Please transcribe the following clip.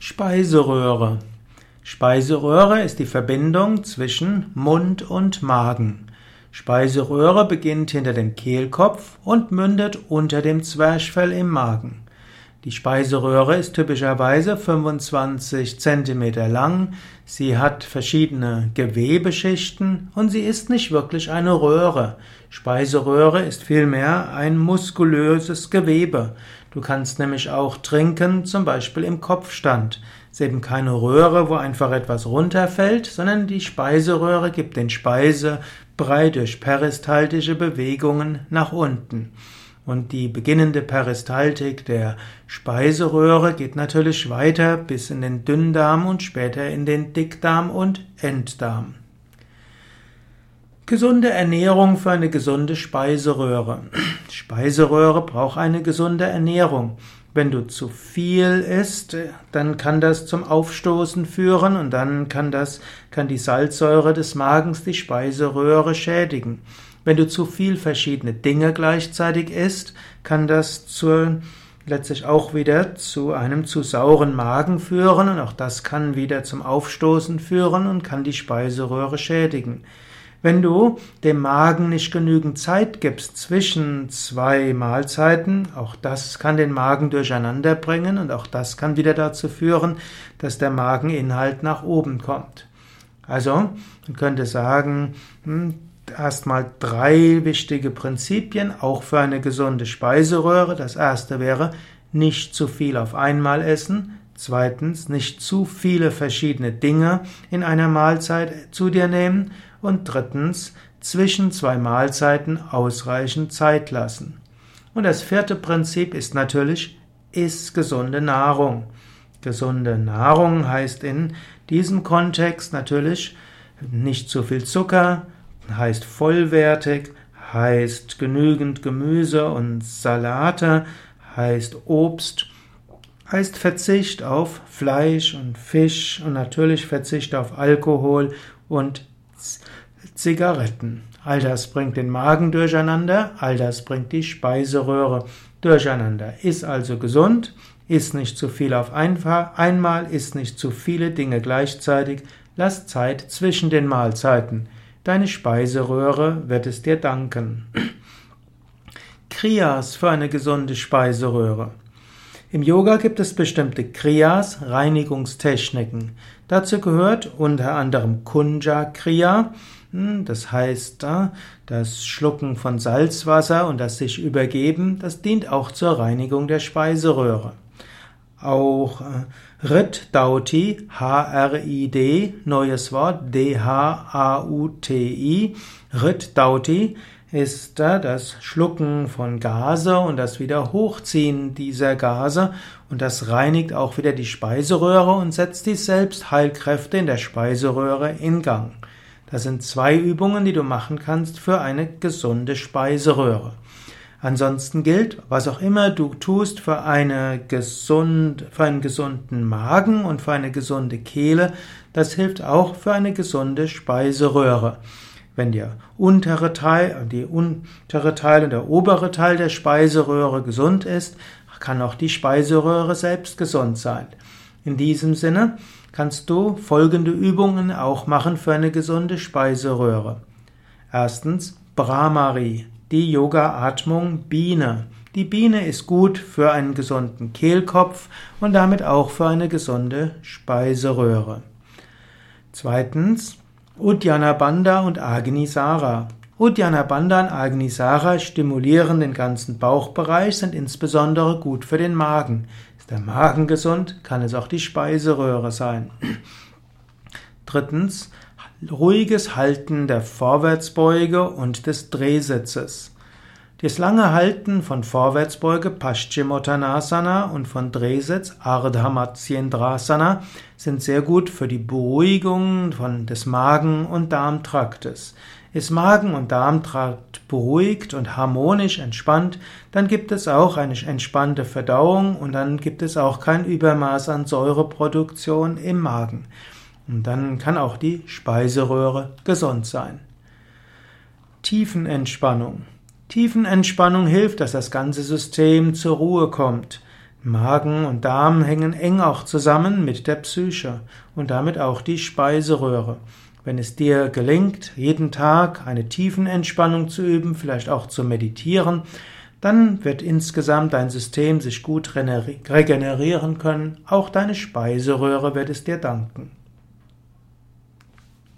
Speiseröhre. Speiseröhre ist die Verbindung zwischen Mund und Magen. Speiseröhre beginnt hinter dem Kehlkopf und mündet unter dem Zwerchfell im Magen. Die Speiseröhre ist typischerweise 25 cm lang, sie hat verschiedene Gewebeschichten und sie ist nicht wirklich eine Röhre. Speiseröhre ist vielmehr ein muskulöses Gewebe. Du kannst nämlich auch trinken, zum Beispiel im Kopfstand. Es ist eben keine Röhre, wo einfach etwas runterfällt, sondern die Speiseröhre gibt den Speisebrei durch peristaltische Bewegungen nach unten. Und die beginnende Peristaltik der Speiseröhre geht natürlich weiter bis in den Dünndarm und später in den Dickdarm und Enddarm. Gesunde Ernährung für eine gesunde Speiseröhre. Speiseröhre braucht eine gesunde Ernährung. Wenn du zu viel isst, dann kann das zum Aufstoßen führen und dann kann das, kann die Salzsäure des Magens die Speiseröhre schädigen. Wenn du zu viel verschiedene Dinge gleichzeitig isst, kann das zur, letztlich auch wieder zu einem zu sauren Magen führen und auch das kann wieder zum Aufstoßen führen und kann die Speiseröhre schädigen. Wenn du dem Magen nicht genügend Zeit gibst zwischen zwei Mahlzeiten, auch das kann den Magen durcheinander bringen und auch das kann wieder dazu führen, dass der Mageninhalt nach oben kommt. Also, man könnte sagen, hm, erstmal drei wichtige Prinzipien, auch für eine gesunde Speiseröhre. Das erste wäre, nicht zu viel auf einmal essen. Zweitens, nicht zu viele verschiedene Dinge in einer Mahlzeit zu dir nehmen. Und drittens, zwischen zwei Mahlzeiten ausreichend Zeit lassen. Und das vierte Prinzip ist natürlich, iss gesunde Nahrung. Gesunde Nahrung heißt in diesem Kontext natürlich nicht zu viel Zucker, heißt vollwertig, heißt genügend Gemüse und Salate, heißt Obst, heißt Verzicht auf Fleisch und Fisch und natürlich Verzicht auf Alkohol und Zigaretten. All das bringt den Magen durcheinander, all das bringt die Speiseröhre durcheinander. Ist also gesund, isst nicht zu viel auf einmal, isst nicht zu viele Dinge gleichzeitig, lass Zeit zwischen den Mahlzeiten. Deine Speiseröhre wird es dir danken. Kriyas für eine gesunde Speiseröhre. Im Yoga gibt es bestimmte Kriyas, Reinigungstechniken. Dazu gehört unter anderem Kunja Kriya, hm, das heißt das Schlucken von Salzwasser und das sich übergeben, das dient auch zur Reinigung der Speiseröhre. Auch äh, Rit Dauti, H-R-I-D, neues Wort, D-H-A-U-T-I. Rit Dauti ist das Schlucken von Gase und das wieder Hochziehen dieser Gase und das reinigt auch wieder die Speiseröhre und setzt die Selbstheilkräfte in der Speiseröhre in Gang. Das sind zwei Übungen, die du machen kannst für eine gesunde Speiseröhre. Ansonsten gilt, was auch immer du tust für, eine gesund, für einen gesunden Magen und für eine gesunde Kehle, das hilft auch für eine gesunde Speiseröhre. Wenn der untere Teil, die untere Teil und der obere Teil der Speiseröhre gesund ist, kann auch die Speiseröhre selbst gesund sein. In diesem Sinne kannst du folgende Übungen auch machen für eine gesunde Speiseröhre. Erstens Brahmari die Yoga-Atmung Biene. Die Biene ist gut für einen gesunden Kehlkopf und damit auch für eine gesunde Speiseröhre. Zweitens Uddiyana Bandha und Agnisara. Uddiyana Bandha und Agnisara stimulieren den ganzen Bauchbereich, sind insbesondere gut für den Magen. Ist der Magen gesund, kann es auch die Speiseröhre sein. Drittens ruhiges Halten der Vorwärtsbeuge und des Drehsitzes. Das lange Halten von Vorwärtsbeuge Paschimottanasana und von Drehsitz Ardha Matsyendrasana sind sehr gut für die Beruhigung von des Magen- und Darmtraktes. Ist Magen- und Darmtrakt beruhigt und harmonisch entspannt, dann gibt es auch eine entspannte Verdauung und dann gibt es auch kein Übermaß an Säureproduktion im Magen. Und dann kann auch die Speiseröhre gesund sein. Tiefenentspannung. Tiefenentspannung hilft, dass das ganze System zur Ruhe kommt. Magen und Darm hängen eng auch zusammen mit der Psyche und damit auch die Speiseröhre. Wenn es dir gelingt, jeden Tag eine Tiefenentspannung zu üben, vielleicht auch zu meditieren, dann wird insgesamt dein System sich gut regenerieren können, auch deine Speiseröhre wird es dir danken.